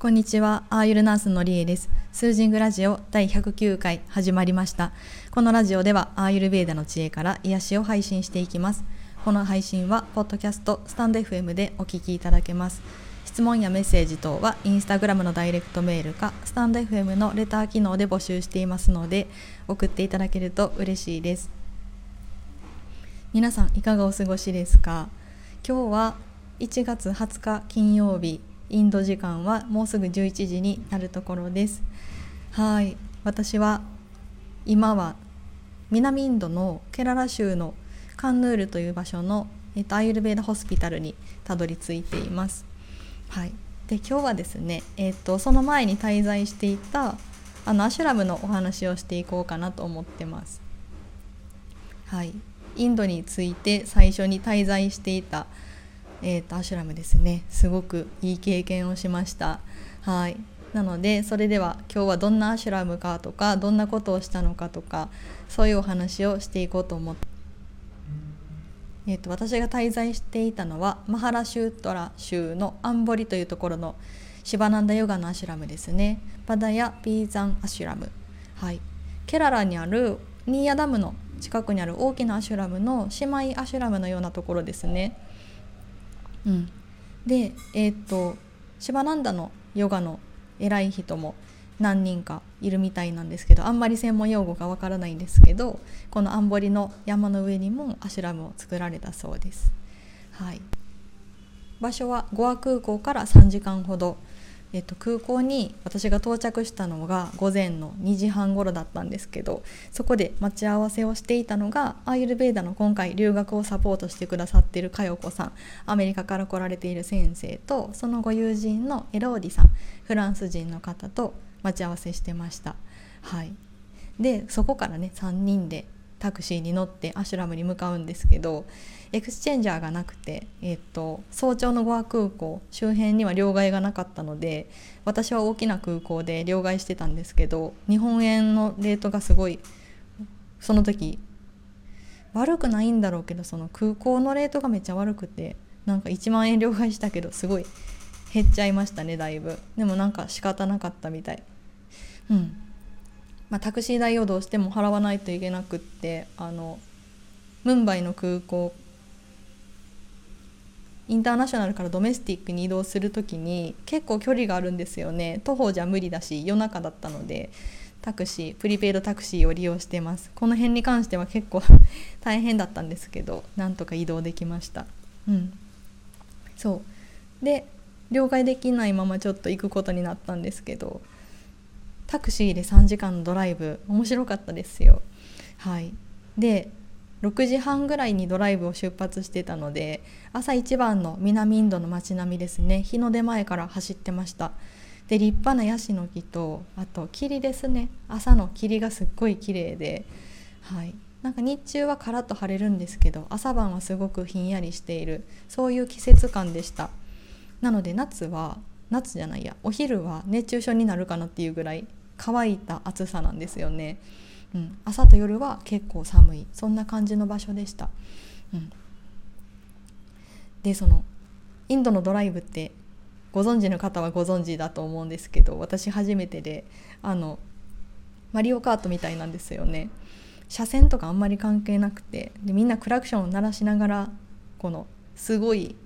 こんにちは、アーユルナースのりえです。スージングラジオ第109回始まりました。このラジオではアーユルベーダの知恵から癒しを配信していきます。この配信はポッドキャスト、スタンド FM でお聞きいただけます。質問やメッセージ等はインスタグラムのダイレクトメールかスタンド FM のレター機能で募集していますので送っていただけると嬉しいです。皆さんいかがお過ごしですか？今日は1月20日金曜日インド時間はもうすぐ11時になるところです。はい。私は今は南インドのケララ州のカンヌールという場所の、えっと、アイルベーダホスピタルにたどり着いています。はい。で今日はですね、えっと、その前に滞在していたあのアシュラムのお話をしていこうかなと思ってます。はい。インドについて最初に滞在していたえーと、アシュラムですね。すごくいい経験をしました。はい。なのでそれでは今日はどんなアシュラムかとかどんなことをしたのかとかそういうお話をしていこうと思って、えーと、私が滞在していたのはマハラシュートラ州のアンボリというところのシバナンダヨガのアシュラムですね。パダヤピーザンアシュラム。はい。ケララにあるニーヤダムの近くにある大きなアシュラムの姉妹アシュラムのようなところですね。うん、でえっ、とシバナンダのヨガの偉い人も何人かいるみたいなんですけどあんまり専門用語がわからないんですけどこのアンボリの山の上にもアシュラムを作られたそうです。はい、場所はゴア空港から3時間ほど。えっと、空港に私が到着したのが午前の2時半頃だったんですけどそこで待ち合わせをしていたのがアーユルベーダの今回留学をサポートしてくださっている佳代子さんアメリカから来られている先生とそのご友人のエローディさんフランス人の方と待ち合わせしてました。はい、でそこからね3人でタクシーに乗ってアシュラムに向かうんですけどエクスチェンジャーがなくて、えっと、早朝のゴア空港周辺には両替がなかったので私は大きな空港で両替してたんですけど日本円のレートがすごいその時悪くないんだろうけどその空港のレートがめっちゃ悪くてなんか1万円両替したけどすごい減っちゃいましたねだいぶ。でもなんか仕方なかったみたい。うん。まあ、タクシー代をどうしても払わないといけなくってあのムンバイの空港インターナショナルからドメスティックに移動する時に結構距離があるんですよね。徒歩じゃ無理だし夜中だったのでタクシープリペイドタクシーを利用してます。この辺に関しては結構 大変だったんですけどなんとか移動できました。うん。そう。で了解できないままちょっと行くことになったんですけどタクシーで3時間のドライブ面白かったですよ。はい。で6時半ぐらいにドライブを出発してたので朝一番の南インドの街並みですね。日の出前から走ってました。で立派なヤシの木とあと霧ですね。朝の霧がすっごい綺麗で。はい。なんか日中はカラッと晴れるんですけど朝晩はすごくひんやりしている。そういう季節感でした。なので夏は夏じゃないやお昼は熱中症になるかなっていうぐらい乾いた暑さなんですよね、うん、朝と夜は結構寒い。そんな感じの場所でした、うん、でそのインドのドライブってご存知の方はご存知だと思うんですけど私初めてであのマリオカートみたいなんですよね。車線とかあんまり関係なくてでみんなクラクションを鳴らしながらこのすごい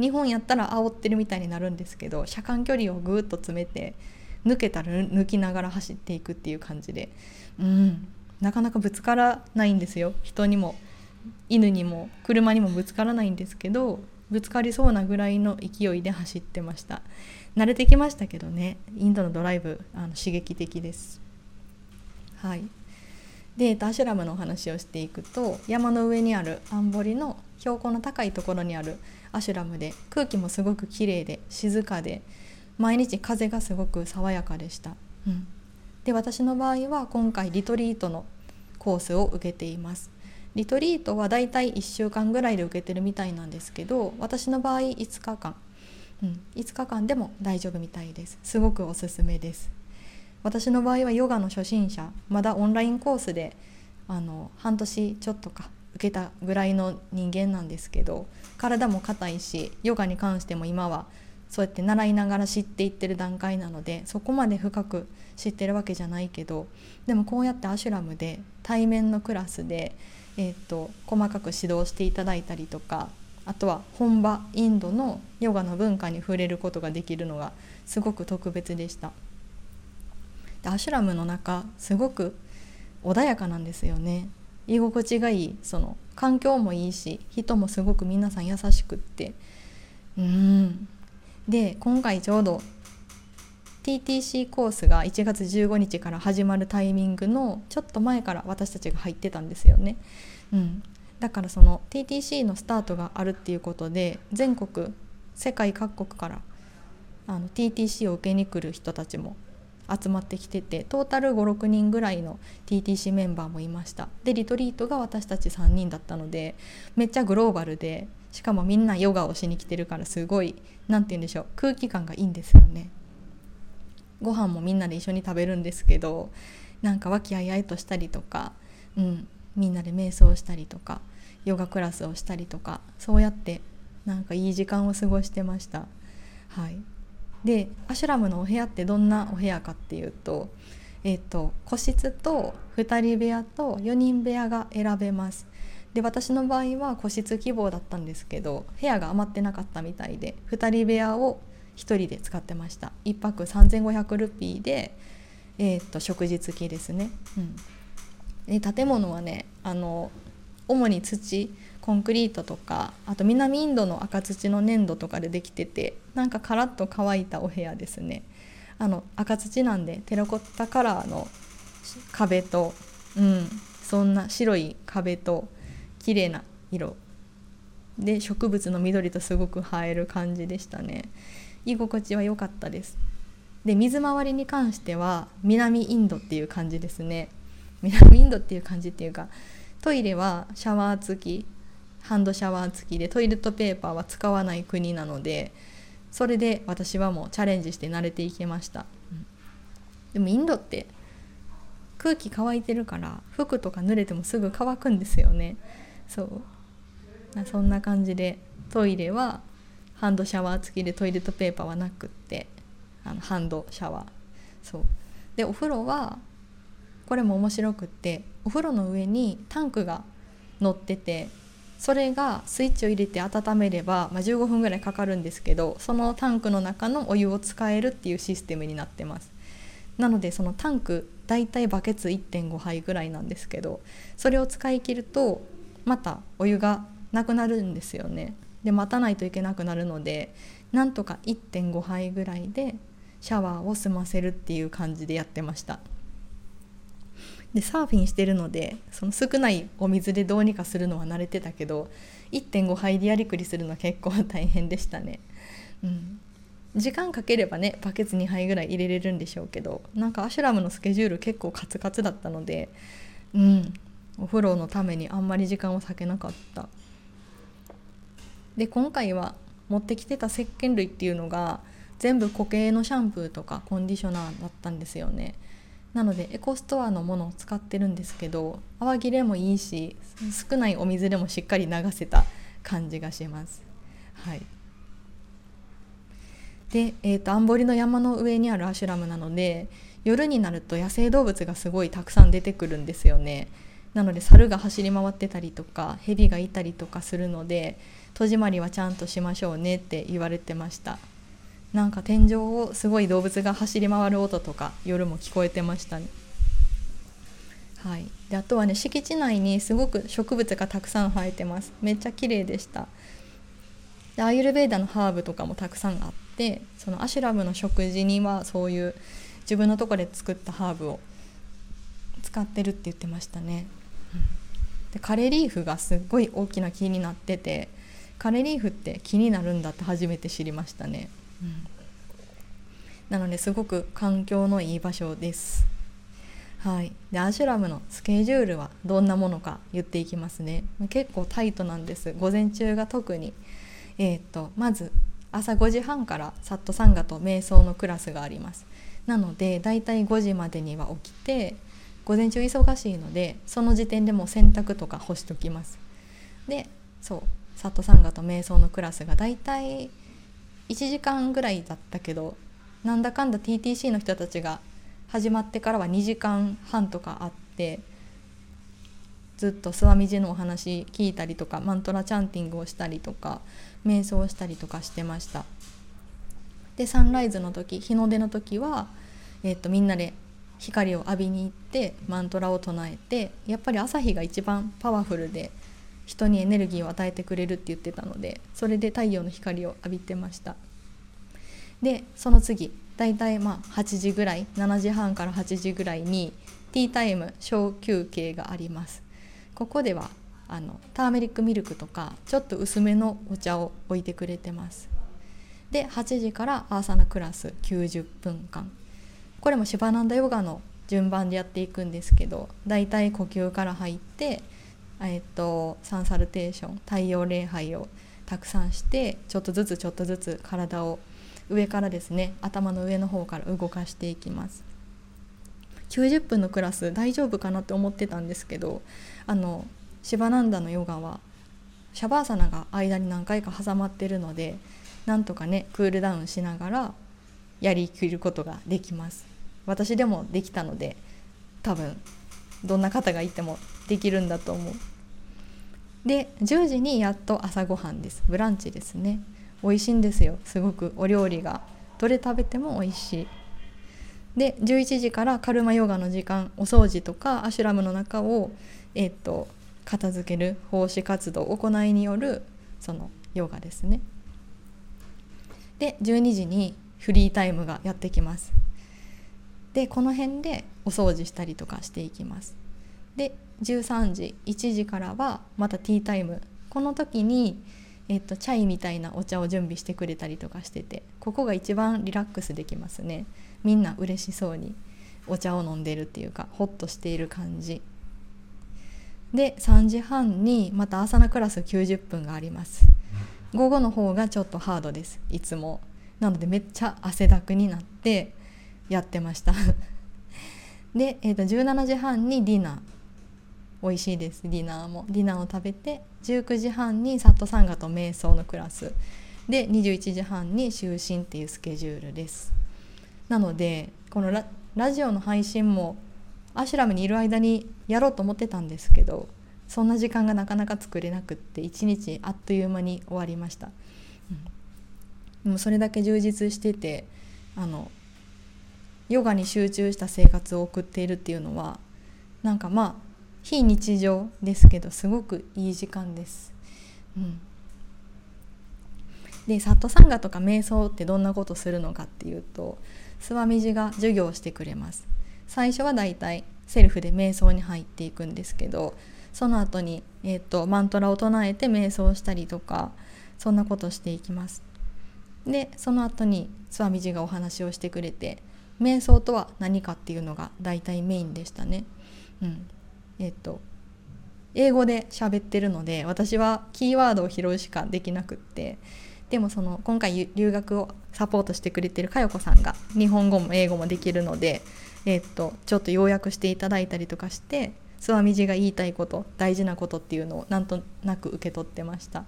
日本やったら煽ってるみたいになるんですけど車間距離をぐーっと詰めて抜けたら抜きながら走っていくっていう感じで、うん、なかなかぶつからないんですよ。人にも犬にも車にもぶつからないんですけどぶつかりそうなぐらいの勢いで走ってました。慣れてきましたけどね。インドのドライブあの刺激的です。はい。でアシュラムのお話をしていくと山の上にあるアンボリの標高の高いところにあるアシュラムで空気もすごく綺麗で静かで毎日風がすごく爽やかでした、うん、で私の場合は今回リトリートのコースを受けています。リトリートはだいたい1週間ぐらいで受けてるみたいなんですけど私の場合5日間、うん、5日間でも大丈夫みたいです。すごくおすすめです。私の場合はヨガの初心者まだオンラインコースであの半年ちょっとか受けたぐらいの人間なんですけど体も硬いしヨガに関しても今はそうやって習いながら知っていってる段階なのでそこまで深く知ってるわけじゃないけどでもこうやってアシュラムで対面のクラスで、えーと、細かく指導していただいたりとかあとは本場インドのヨガの文化に触れることができるのがすごく特別でした。でアシュラムの中すごく穏やかなんですよね。居心地がいいその環境もいいし人もすごく皆さん優しくって。うん。で今回ちょうど TTC コースが1月15日から始まるタイミングのちょっと前から私たちが入ってたんですよね。うん、だからその TTC のスタートがあるっていうことで全国世界各国からあの TTC を受けに来る人たちも集まってきててトータル56人ぐらいの TTC メンバーもいましたでリトリートが私たち3人だったのでめっちゃグローバルでしかもみんなヨガをしに来てるからすごい何て言うんでしょう空気感がいいんですよねご飯もみんなで一緒に食べるんですけどなんか和気あいあいとしたりとか、うん、みんなで瞑想したりとかヨガクラスをしたりとかそうやってなんかいい時間を過ごしてました。はい、でアシュラムのお部屋ってどんなお部屋かっていうと,、えーと、個室と2人部屋と4人部屋が選べます。で私の場合は個室希望だったんですけど部屋が余ってなかったみたいで2人部屋を1人で使ってました。1泊3500ルピーで、えー、っと食事付きですね、うん、で建物はねあの主に土コンクリートとかあと南インドの赤土の粘土とかでできててなんかカラッと乾いたお部屋ですね。あの赤土なんでテラコッタカラーの壁と、うん、そんな白い壁と綺麗な色。で植物の緑とすごく映える感じでしたね。居心地は良かったです。で水回りに関しては南インドっていう感じですね。南インドっていう感じっていうかトイレはシャワー付きハンドシャワー付きでトイレットペーパーは使わない国なのでそれで私はもうチャレンジして慣れていけました、うん、でもインドって空気乾いてるから服とか濡れてもすぐ乾くんですよね。そう。そんな感じでトイレはハンドシャワー付きでトイレットペーパーはなくってあのハンドシャワー。そう。でお風呂はこれも面白くってお風呂の上にタンクが乗っててそれがスイッチを入れて温めれば、まあ、15分ぐらいかかるんですけどそのタンクの中のお湯を使えるっていうシステムになってます。なのでそのタンクだいたいバケツ1.5杯ぐらいなんですけどそれを使い切るとまたお湯がなくなるんですよね。で待たないといけなくなるのでなんとか1.5杯ぐらいでシャワーを済ませるっていう感じでやってました。でサーフィンしてるのでその少ないお水でどうにかするのは慣れてたけど1.5杯でやりくりするのは結構大変でしたね。うん。時間かければねバケツ2杯ぐらい入れれるんでしょうけどなんかアシュラムのスケジュール結構カツカツだったのでうん。お風呂のためにあんまり時間を割けなかった。で今回は持ってきてた石鹸類っていうのが全部固形のシャンプーとかコンディショナーだったんですよね。なのでエコストアのものを使ってるんですけど泡切れもいいし少ないお水でもしっかり流せた感じがします。はい。で、えーと、アンボリの山の上にあるアシュラムなので夜になると野生動物がすごいたくさん出てくるんですよね。なので猿が走り回ってたりとか蛇がいたりとかするので戸締まりはちゃんとしましょうねって言われてました。なんか天井をすごい動物が走り回る音とか夜も聞こえてましたね。はい、であとはね敷地内にすごく植物がたくさん生えてます。めっちゃ綺麗でした。でアーユルベーダのハーブとかもたくさんあってそのアシュラムの食事にはそういう自分のとこで作ったハーブを使ってるって言ってましたね、でカレーリーフがすっごい大きな木になっててカレーリーフって気になるんだって初めて知りましたね、うん、なのですごく環境のいい場所です。はい。でアシュラムのスケジュールはどんなものか言っていきますね。結構タイトなんです。午前中が特に。えー、っとまず朝5時半からサットサンガと瞑想のクラスがあります。なのでだいたい5時までには起きて午前中忙しいのでその時点でもう洗濯とか干しときます。でそうサットサンガと瞑想のクラスがだいたい1時間ぐらいだったけどなんだかんだ TTC の人たちが始まってからは2時間半とかあってずっと諏訪みじのお話聞いたりとかマントラチャンティングをしたりとか瞑想したりとかしてました。でサンライズの時日の出の時は、えーと、みんなで光を浴びに行ってマントラを唱えてやっぱり朝日が一番パワフルで人にエネルギーを与えてくれるって言ってたのでそれで太陽の光を浴びてました。でその次だいたいまあ8時ぐらい7時半から8時ぐらいにティータイム小休憩があります。ここではあのターメリックミルクとかちょっと薄めのお茶を置いてくれてます。で8時からアーサナクラス90分間。これもシバナンダヨガの順番でやっていくんですけどだいたい呼吸から入って、えっと、サンサルテーション太陽礼拝をたくさんしてちょっとずつちょっとずつ体を上からですね頭の上の方から動かしていきます。90分のクラス大丈夫かなって思ってたんですけどあのシバナンダのヨガはシャバーサナが間に何回か挟まってるのでなんとかねクールダウンしながらやりきることができます。私でもできたので多分どんな方がいてもできるんだと思う。で10時にやっと朝ごはんです。ブランチですね。美味しいんですよ。すごくお料理が。どれ食べても美味しい。で11時からカルマヨガの時間お掃除とかアシュラムの中を、えーと、片付ける奉仕活動行いによるそのヨガですね。で12時にフリータイムがやってきます。でこの辺でお掃除したりとかしていきます。で13時1時からはまたティータイム。この時にえっと、チャイみたいなお茶を準備してくれたりとかしててここが一番リラックスできますね。みんな嬉しそうにお茶を飲んでるっていうかホッとしている感じ。で3時半にまた朝のクラス90分があります。午後の方がちょっとハードですいつも。なのでめっちゃ汗だくになってやってました。で、えー、と17時半にディナー。美味しいです。ディナーも。ディナーを食べて19時半にサットサンガと瞑想のクラス。で21時半に就寝っていうスケジュールです。なのでこのラジオの配信もアシュラムにいる間にやろうと思ってたんですけどそんな時間がなかなか作れなくって一日あっという間に終わりました、うん、でもそれだけ充実しててあのヨガに集中した生活を送っているっていうのはなんかまあ非日常ですけどすごくいい時間です。うん、でサットサンガとか瞑想ってどんなことするのかっていうと諏訪みじが授業してくれます。最初はだいたいセルフで瞑想に入っていくんですけどその後に、えーと、マントラを唱えて瞑想したりとかそんなことしていきます。でその後に諏訪みじがお話をしてくれて瞑想とは何かっていうのが大体メインでしたね。うん、えっと英語で喋ってるので私はキーワードを拾うしかできなくってでもその今回留学をサポートしてくれてる佳代子さんが日本語も英語もできるので、えっとちょっと要約していただいたりとかして諏訪道が言いたいこと大事なことっていうのをなんとなく受け取ってました。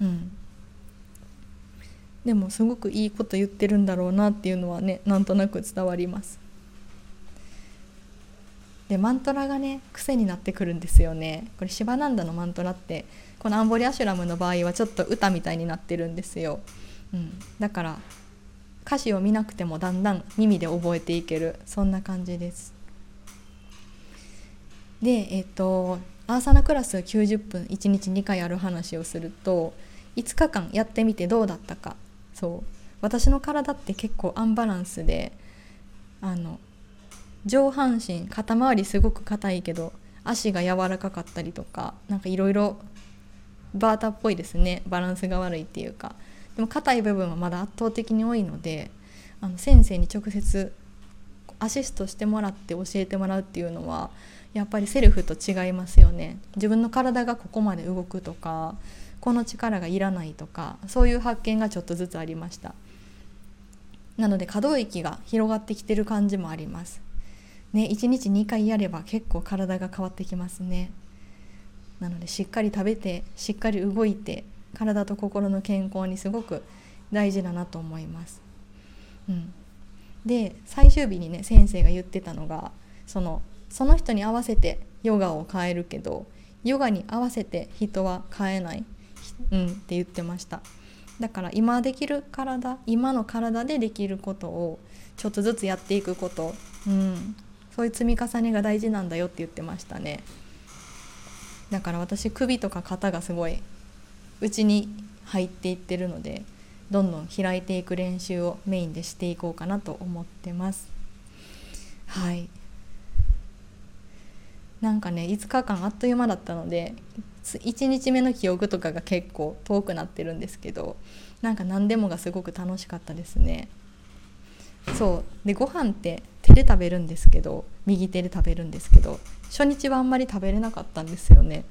うんでもすごくいいこと言ってるんだろうなっていうのはねなんとなく伝わります。でマントラがね癖になってくるんですよね。これシバナンダのマントラってこのアンボリアシュラムの場合はちょっと歌みたいになってるんですよ、うん、だから歌詞を見なくてもだんだん耳で覚えていける。そんな感じです。でえっ、とアーサナクラス90分1日2回ある話をすると5日間やってみてどうだったか。そう。私の体って結構アンバランスであの上半身肩周りすごく硬いけど足が柔らかかったりとか何かいろいろバーターっぽいですね。バランスが悪いっていうか。でも硬い部分はまだ圧倒的に多いのであの先生に直接アシストしてもらって教えてもらうっていうのはやっぱりセルフと違いますよね。自分の体がここまで動くとかこの力がいらないとかそういう発見がちょっとずつありました。なので可動域が広がってきてる感じもあります。ね、1日2回やれば結構体が変わってきますね。なのでしっかり食べてしっかり動いて体と心の健康にすごく大事だなと思います。うん、で最終日にね先生が言ってたのがそのその人に合わせてヨガを変えるけどヨガに合わせて人は変えない、うん、って言ってました。だから今できる体今の体でできることをちょっとずつやっていくこと、うん、そういう積み重ねが大事なんだよって言ってましたね。だから私首とか肩がすごい内に入っていってるのでどんどん開いていく練習をメインでしていこうかなと思ってます。はい。なんかね5日間あっという間だったので1日目の記憶とかが結構遠くなってるんですけどなんか何でもがすごく楽しかったですね。そう。でご飯って手で食べるんですけど右手で食べるんですけど初日はあんまり食べれなかったんですよね。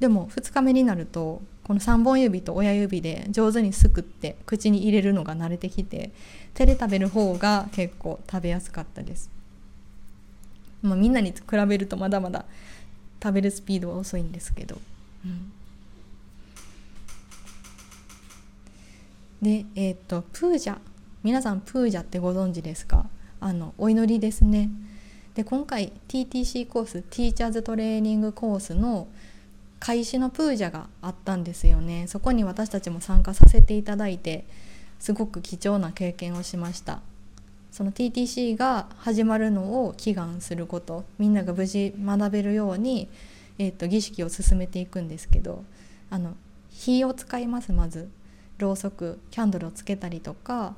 でも2日目になるとこの3本指と親指で上手にすくって口に入れるのが慣れてきて手で食べる方が結構食べやすかったです。まあ、みんなに比べるとまだまだ食べるスピードは遅いんですけど、うん、でえっ、とプージャ。皆さんプージャってご存知ですか？あのお祈りですね。で今回 TTC コースティーチャーズトレーニングコースの開始のプージャがあったんですよね。そこに私たちも参加させていただいてすごく貴重な経験をしました。その TTC が始まるのを祈願することみんなが無事学べるように、えーと、儀式を進めていくんですけどあの火を使いますまずろうそくキャンドルをつけたりとか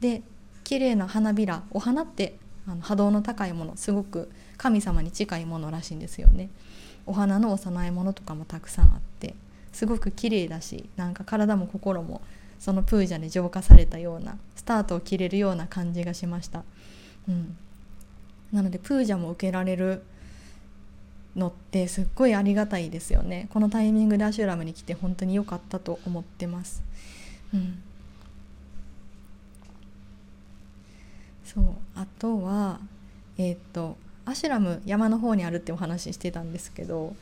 で綺麗な花びらお花ってあの波動の高いものすごく神様に近いものらしいんですよね。お花のお供え物とかもたくさんあってすごく綺麗だしなんか体も心もそのプージャに浄化されたようなスタートを切れるような感じがしました、うん、なのでプージャも受けられるのってすっごいありがたいですよね。このタイミングでアシュラムに来て本当に良かったと思ってます、うん、そう。あとはえっ、とアシュラム山の方にあるってお話ししてたんですけど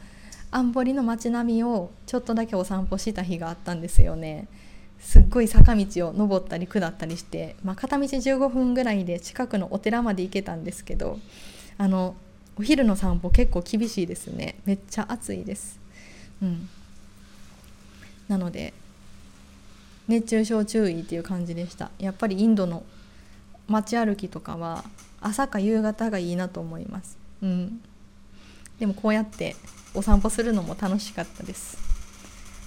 アンボリの街並みをちょっとだけお散歩した日があったんですよね。すっごい坂道を登ったり下ったりして、まあ、片道15分ぐらいで近くのお寺まで行けたんですけどあのお昼の散歩結構厳しいですね。めっちゃ暑いです、うん、なので熱中症注意っていう感じでした。やっぱりインドの街歩きとかは朝か夕方がいいなと思います、うん、でもこうやってお散歩するのも楽しかったです。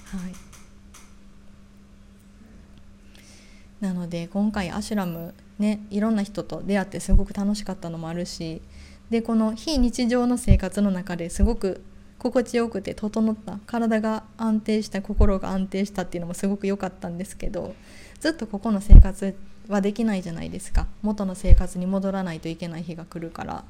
はい。なので今回アシュラムねいろんな人と出会ってすごく楽しかったのもあるしでこの非日常の生活の中ですごく心地よくて整った体が安定した心が安定したっていうのもすごく良かったんですけどずっとここの生活はできないじゃないですか。元の生活に戻らないといけない日が来るから、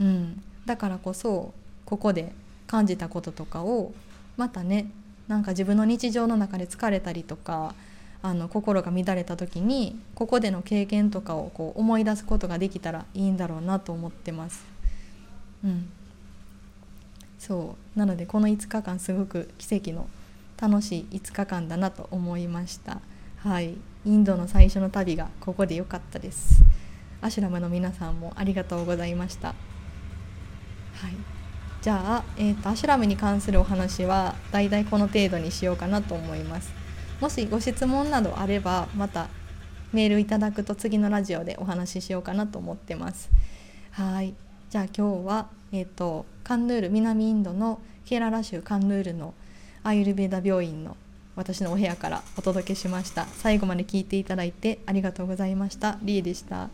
うん、だからこそここで感じたこととかをまたねなんか自分の日常の中で疲れたりとかあの心が乱れた時にここでの経験とかをこう思い出すことができたらいいんだろうなと思ってます。うん、そうなのでこの5日間すごく奇跡の楽しい5日間だなと思いました。はい、インドの最初の旅がここで良かったです。アシュラムの皆さんもありがとうございました。はい、じゃあ、えーと、とアシュラムに関するお話はだいたいこの程度にしようかなと思います。もしご質問などあればまたメールいただくと次のラジオでお話ししようかなと思ってます。はい。じゃあ今日は、えーと、カンヌール南インドのケララ州カンヌールのアユルベーダ病院の私のお部屋からお届けしました。最後まで聞いていただいてありがとうございました。リーでした。